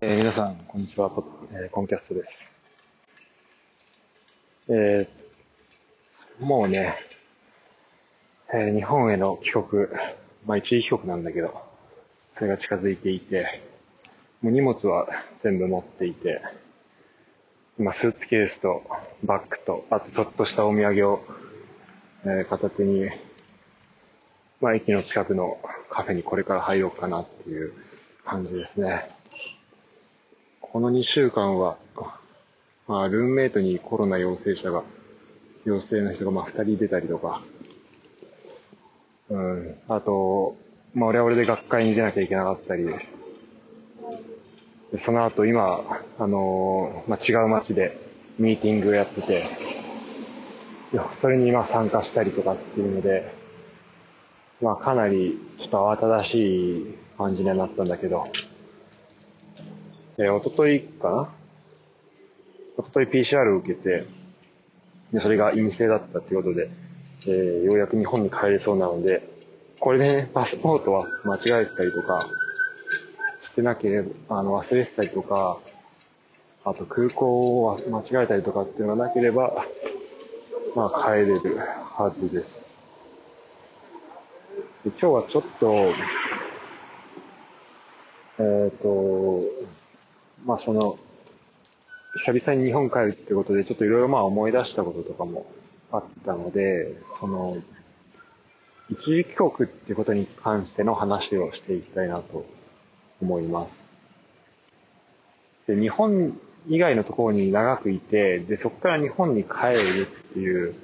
えー皆さん、こんにちは。えーコンキャストです。えーもうね、えー日本への帰国、まあ一時帰国なんだけど、それが近づいていて、もう荷物は全部持っていて、今スーツケースとバッグと、あとちょっとしたお土産を、えー片手に、まあ駅の近くのカフェにこれから入ろうかなっていう感じですね。この2週間は、まあ、ルームメイトにコロナ陽性者が、陽性の人がまあ2人出たりとか、うん、あと、まあ、俺は俺で学会に出なきゃいけなかったり、その後今、あのーまあ、違う街でミーティングをやってて、でそれにまあ参加したりとかっていうので、まあかなりちょっと慌ただしい感じにはなったんだけど、えー、おとといかな？おととい PCR を受けて、で、それが陰性だったっていうことで、えーようやく日本に帰れそうなので、これでね、パスポートは間違えたりとか、してなければ、あの、忘れてたりとか、あと空港を間違えたりとかっていうのがなければ、まあ帰れるはずです。で今日はちょっと、えっ、と、まあその、久々に日本帰るってことで、ちょっといろいろまあ思い出したこととかもあったので、その、一時帰国ってことに関しての話をしていきたいなと思います。で、日本以外のところに長くいて、で、そこから日本に帰るっていう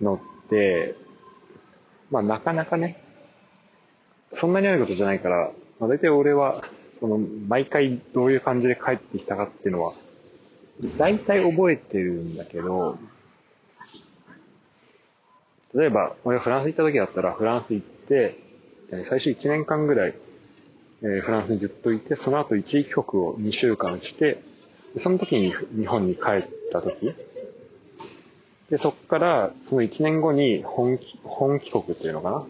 のって、まあなかなかね、そんなにあることじゃないから、まあ、大体俺は、その、毎回どういう感じで帰ってきたかっていうのは、大体覚えてるんだけど、例えば、俺がフランス行った時だったら、フランス行って、最初1年間ぐらい、えフランスにずっといて、その後一時帰国を2週間して、その時に日本に帰った時、で、そこから、その1年後に本帰本帰国っていうのか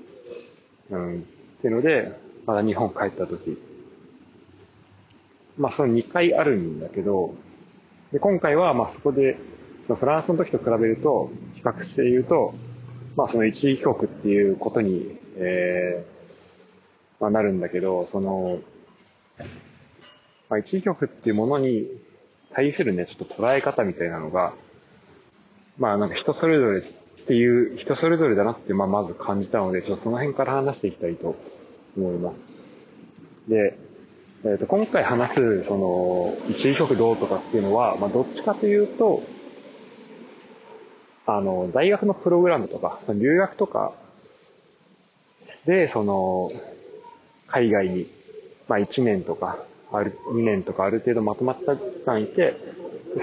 な？うん。っていうので、まだ日本帰った時。まあ、その2回あるんだけど、で、今回は、まあ、そこで、そのフランスの時と比べると、比較して言うと、まあ、その一時帰国っていうことに、えー、まあ、なるんだけど、その、まあ、一時帰国っていうものに対するね、ちょっと捉え方みたいなのが、まあ、なんか人それぞれっていう、人それぞれだなって、まあ、まず感じたので、ちょっとその辺から話していきたいと思います。で、えっ、と、今回話す、その、一時帰国どうとかっていうのは、まあ、どっちかというと、あの、大学のプログラムとか、その留学とかで、その、海外に、まあ、1年とか、ある、2年とかある程度まとまった期間いて、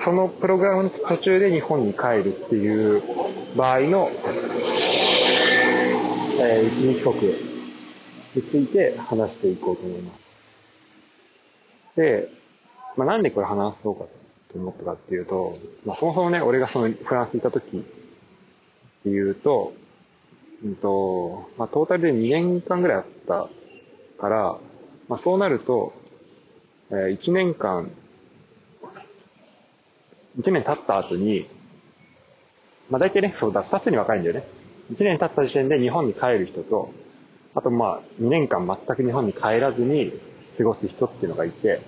そのプログラムの途中で日本に帰るっていう場合の、えー一時帰国について話していこうと思います。で、まあ、なんでこれ話そうかと思ったかっていうと、まあ、そもそもね、俺がそのフランス行った時っていうと、うんと、まあ、トータルで2年間ぐらいあったから、まあ、そうなると、えー1年間、1年経った後に、まあ、大体ね、そうだ、2つに分かるんだよね。1年経った時点で日本に帰る人と、あとまあ、2年間全く日本に帰らずに過ごす人っていうのがいて、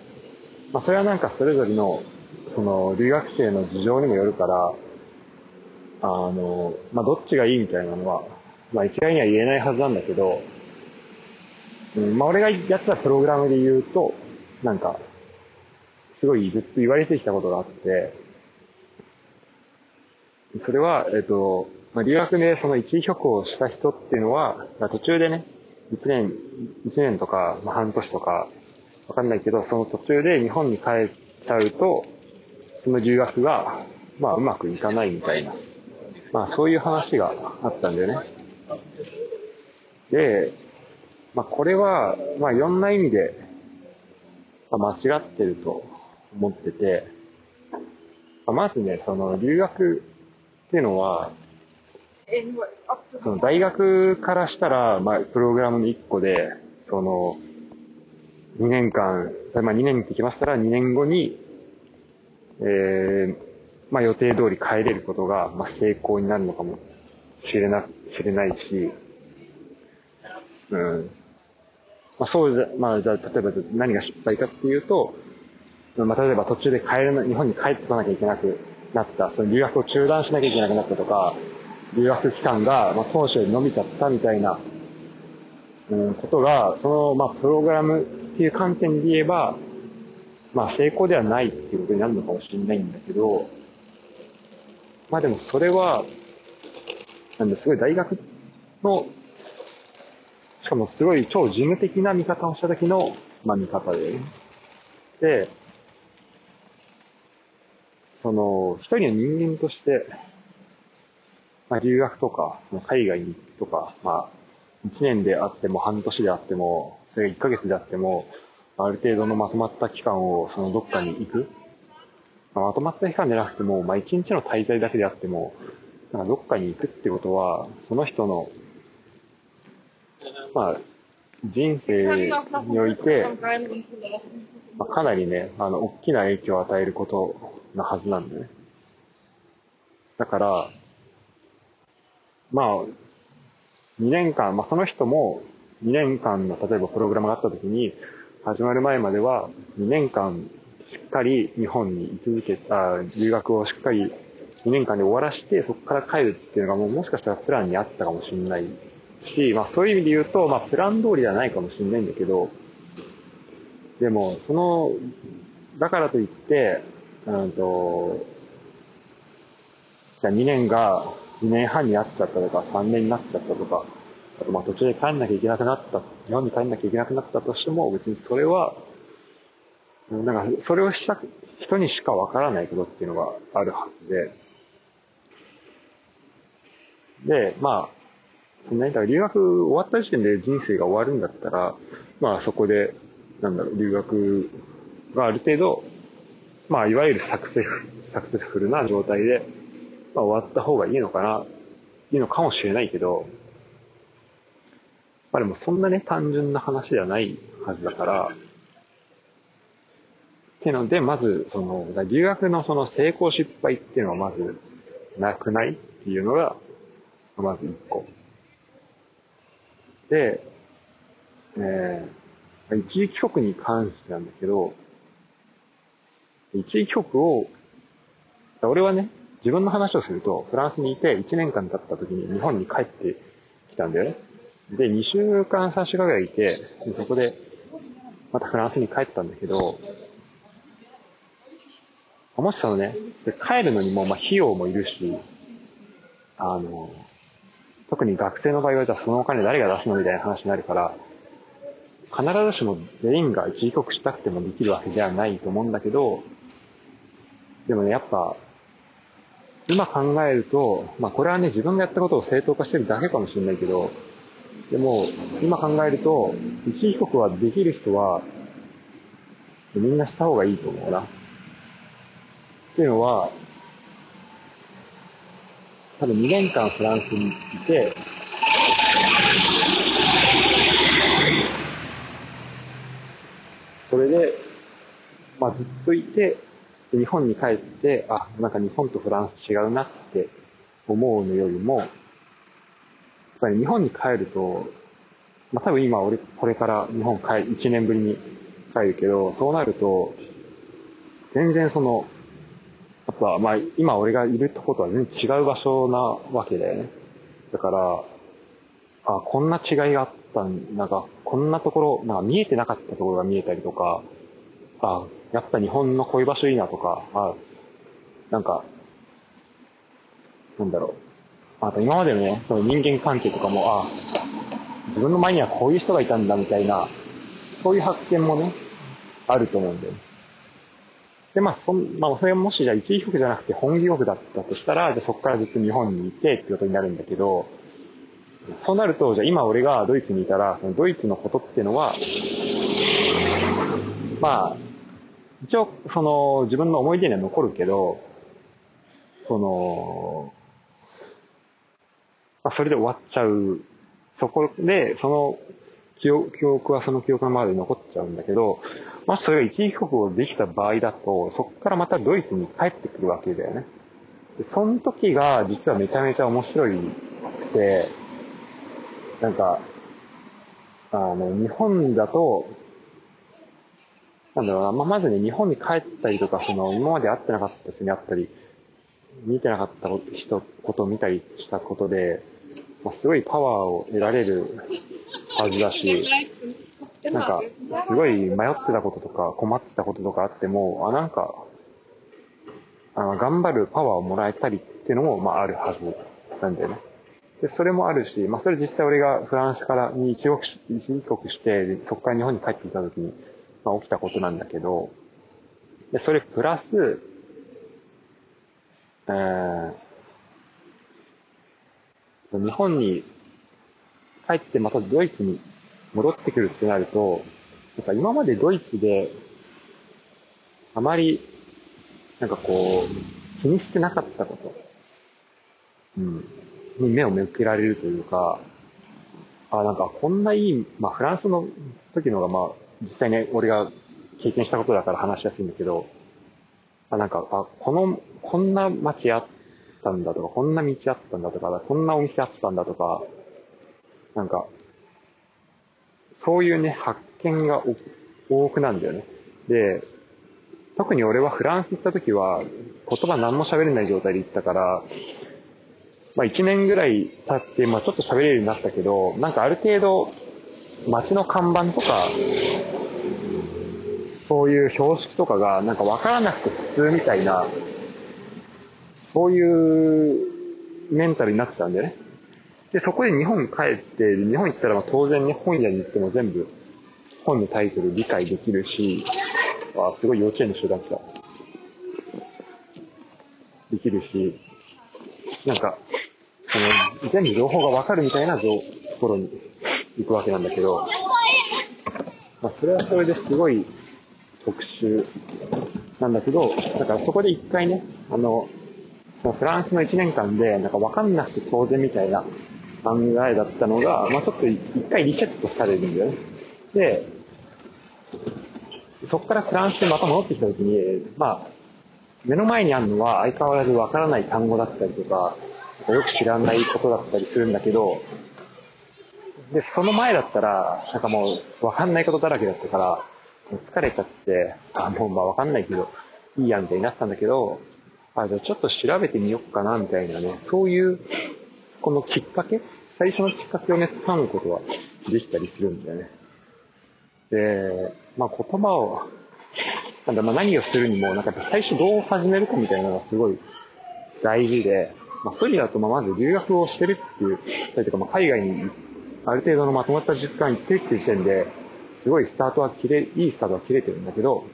まあ、それはなんかそれぞれの、その、留学生の事情にもよるから、あの、まあ、どっちがいいみたいなのは、まあ、一概には言えないはずなんだけど、うん、まあ、俺がやってたプログラムで言うと、なんか、すごいずっと言われてきたことがあって、それは、えっと、まあ、留学でその一時帰国をした人っていうのは、まあ、途中でね、一年、一年とか、まあ、半年とか、わかんないけど、その途中で日本に帰っちゃうと、その留学が、まあ、うまくいかないみたいな、まあ、そういう話があったんだよね。で、まあ、これは、まあ、いろんな意味で、まあ、間違ってると思ってて、まあまずね、その留学っていうのは、その大学からしたら、まあ、プログラムの一個で、その、2年間まあ2年ってきましたら2年後に、えー、まあ予定通り帰れることが、まあ成功になるのかもしれな、しれないし、うん。まあそうじゃ、まあじゃあ例えば何が失敗かっていうと、まあ例えば途中で帰る、日本に帰ってこなきゃいけなくなった、その留学を中断しなきゃいけなくなったとか、留学期間が、まあ、当初より伸びちゃったみたいな、うん、ことが、その、まあ、プログラムっていう観点で言えば、まあ、成功ではないっていうことになるのかもしれないんだけど、まあでもそれは、なんですごい大学の、しかもすごい超事務的な見方をした時の、まあ見方で、で、その、一人の人間として、まあ、留学とか、その海外に行くとか、まあ、一年であっても半年であっても、それが一ヶ月であっても、ある程度のまとまった期間をそのどっかに行く。ま、とまった期間じゃなくても、まあ一日の滞在だけであっても、なんかどっかに行くってことは、その人の、まあ、人生において、まあ、かなりね、あの、大きな影響を与えることなはずなんだね。だから、まあ、2年間、まあその人も2年間の例えばプログラムがあった時に、始まる前までは2年間しっかり日本に居続けあ、留学をしっかり2年間で終わらして、そこから帰るっていうのがもうもしかしたらプランにあったかもしれないし、まあそういう意味で言うと、まあプラン通りではないかもしれないんだけど、でも、その、だからといって、うんと、じゃあ2年が2年半になっちゃったとか、3年になっちゃったとか、あとまあ途中で帰んなきゃいけなくなった、日本に帰んなきゃいけなくなったとしても、別にそれは、なんか、それをした人にしかわからないことっていうのがあるはずで、で、まあ、そんなに、だから留学終わった時点で人生が終わるんだったら、まあそこで、なんだろう、留学がある程度、まあいわゆるサクセフ、サクセフルな状態で、まあ終わった方がいいのかな、いいのかもしれないけど、まあでもそんなね、単純な話ではないはずだから、っていうので、まず、その、留学のその成功失敗っていうのはまず、なくないっていうのが、まず一個。で、えー、一時帰国に関してなんだけど、一時帰国を、俺はね、自分の話をすると、フランスにいて1年間経った時に日本に帰ってきたんだよね。で、2週間、3週間ぐらいいて、そこで、またフランスに帰ったんだけど、もしそのね、帰るのにも、まあ、費用もいるし、あの、特に学生の場合は、じゃあそのお金誰が出すのみたいな話になるから、必ずしも全員が一時帰国したくてもできるわけではないと思うんだけど、でもね、やっぱ、今考えると、まあこれはね、自分がやったことを正当化してるだけかもしれないけど、でも、今考えると、一時帰国はできる人は、みんなした方がいいと思うな。っていうのは、多分2年間フランスにいて、それで、まあずっといて、日本に帰って、あ、なんか日本とフランス違うなって思うのよりも、っぱり日本に帰ると、まあ多分今俺、これから日本帰、1年ぶりに帰るけど、そうなると、全然その、やっぱまあ今俺がいるとことは全然違う場所なわけだよね。だから、あ、こんな違いがあったん、なんか、こんなところ、なんか見えてなかったところが見えたりとか、あ、やっぱ日本のこういう場所いいなとか、あ、なんか、なんだろう。あと今までのね、その人間関係とかも、あ自分の前にはこういう人がいたんだみたいな、そういう発見もね、あると思うんだよ。ねで、まあ、そ、まあ、それもしじゃあ一時帰国じゃなくて本帰国だったとしたら、じゃあそこからずっと日本にいてってことになるんだけど、そうなると、じゃあ今俺がドイツにいたら、そのドイツのことっていうのは、まあ、一応、その、自分の思い出には残るけど、その、まあ、それで終わっちゃう。そこで、その記憶はその記憶のままで残っちゃうんだけど、もしそれが一時帰国をできた場合だと、そこからまたドイツに帰ってくるわけだよね。でその時が実はめちゃめちゃ面白いくて、なんか、あの、日本だと、なんだろうな、まあ、まずね、日本に帰ったりとか、その、今まで会ってなかった人に会ったり、見てなかった人、ことを見たりしたことで、まあ、すごいパワーを得られるはずだし、なんか、すごい迷ってたこととか困ってたこととかあっても、あ、なんか、あの、頑張るパワーをもらえたりっていうのも、まあ、あるはずなんだよね。で、それもあるし、まあ、それ実際俺がフランスからに一国一時帰国して、そこから日本に帰ってきた時に、まあ、起きたことなんだけど、で、それプラス、えー、日本に帰ってまたドイツに戻ってくるってなると、なんか今までドイツで、あまり、なんかこう、気にしてなかったこと、うん、に目を向けられるというか、あ、なんかこんないい、まあフランスの時のがまあ、実際ね、俺が経験したことだから話しやすいんだけど、あ、なんか、あ、この、こんな街あったんだとか、こんな道あったんだとか、こんなお店あったんだとか、なんか、そういうね、発見が多くなんだよね。で、特に俺はフランス行った時は、言葉何も喋れない状態で行ったから、まあ一年ぐらい経って、まあちょっと喋れるようになったけど、なんかある程度、街の看板とか、そういう標識とかがなんかわからなくて普通みたいな、そういうメンタルになってたんだよね。で、そこで日本帰って、日本行ったらまあ当然に本屋に行っても全部本のタイトル理解できるし、あ、すごい幼稚園の集団来た。できるし、なんか、その、全部情報がわかるみたいなところに行くわけなんだけど、まあ、それはそれですごい特殊なんだけど、だからそこで一回ね、あの、そのフランスの1年間で、なんかわかんなくて当然みたいな考えだったのが、まあちょっと一回リセットされるんだよね。で、そこからフランスでまた戻ってきたときに、まあ、目の前にあるのは相変わらずわからない単語だったりとか、よく知らないことだったりするんだけど、で、その前だったら、なんかもう、わかんないことだらけだったから、疲れちゃって、あ、もうまあわかんないけど、いいや、みたいになってたんだけど、あ、じゃあちょっと調べてみようかな、みたいなね、そういう、このきっかけ最初のきっかけをね、掴むことはできたりするんだよね。で、まあ言葉を、なんだ、まあ何をするにも、なんかやっぱ最初どう始めるかみたいなのがすごい大事で、まあそういう意味だと、まあまず留学をしてるっていう、それとかまあ海外にある程度のまとまった実感行ってるっていう時点で、すごいスタートは切れ、いいスタートは切れてるんだけど、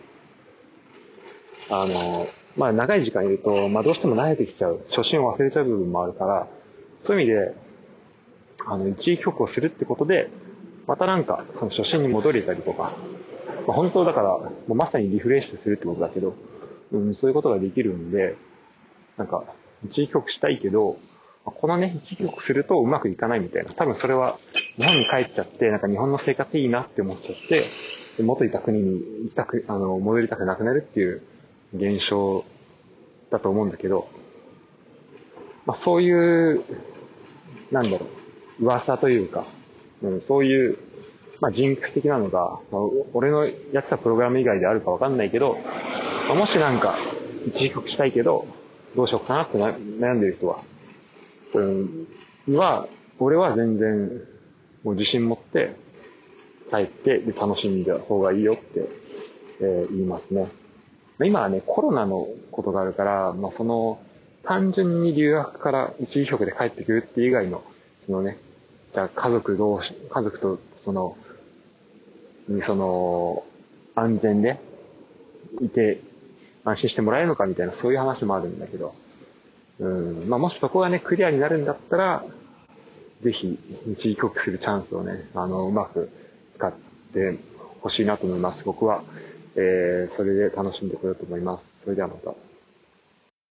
あの、まあ長い時間いると、まあどうしても慣れてきちゃう、初心を忘れちゃう部分もあるから、そういう意味で、あの、一時帰国をするってことで、またなんか、その初心に戻れたりとか、まあ、本当だから、もうまさにリフレッシュするってことだけど、うん、そういうことができるんで、なんか、一時帰国したいけど、このね、一時帰国するとうまくいかないみたいな。多分それは、日本に帰っちゃって、なんか日本の生活いいなって思っちゃって、元いた国に行きたく、あの、戻りたくなくなるっていう現象だと思うんだけど、まあそういう、なんだろう、噂というか、うん、そういう、まあジンクス的なのが、まあ、俺のやってたプログラム以外であるかわかんないけど、まあ、もしなんか、一時帰国したいけど、どうしようかなって悩んでる人は、は、俺は全然、もう自信持って、帰ってで楽しんだ方がいいよって、えー、言いますね。今はね、コロナのことがあるから、まあ、その、単純に留学から一時局で帰ってくるって以外の、そのね、じゃあ家族同士、家族とその、にその、安全でいて安心してもらえるのかみたいなそういう話もあるんだけど、うん、まあもしそこがね、クリアになるんだったら、ぜひ、一時帰国するチャンスをね、あの、うまく使ってほしいなと思います。僕は、えー、それで楽しんでこようと思います。それではまた。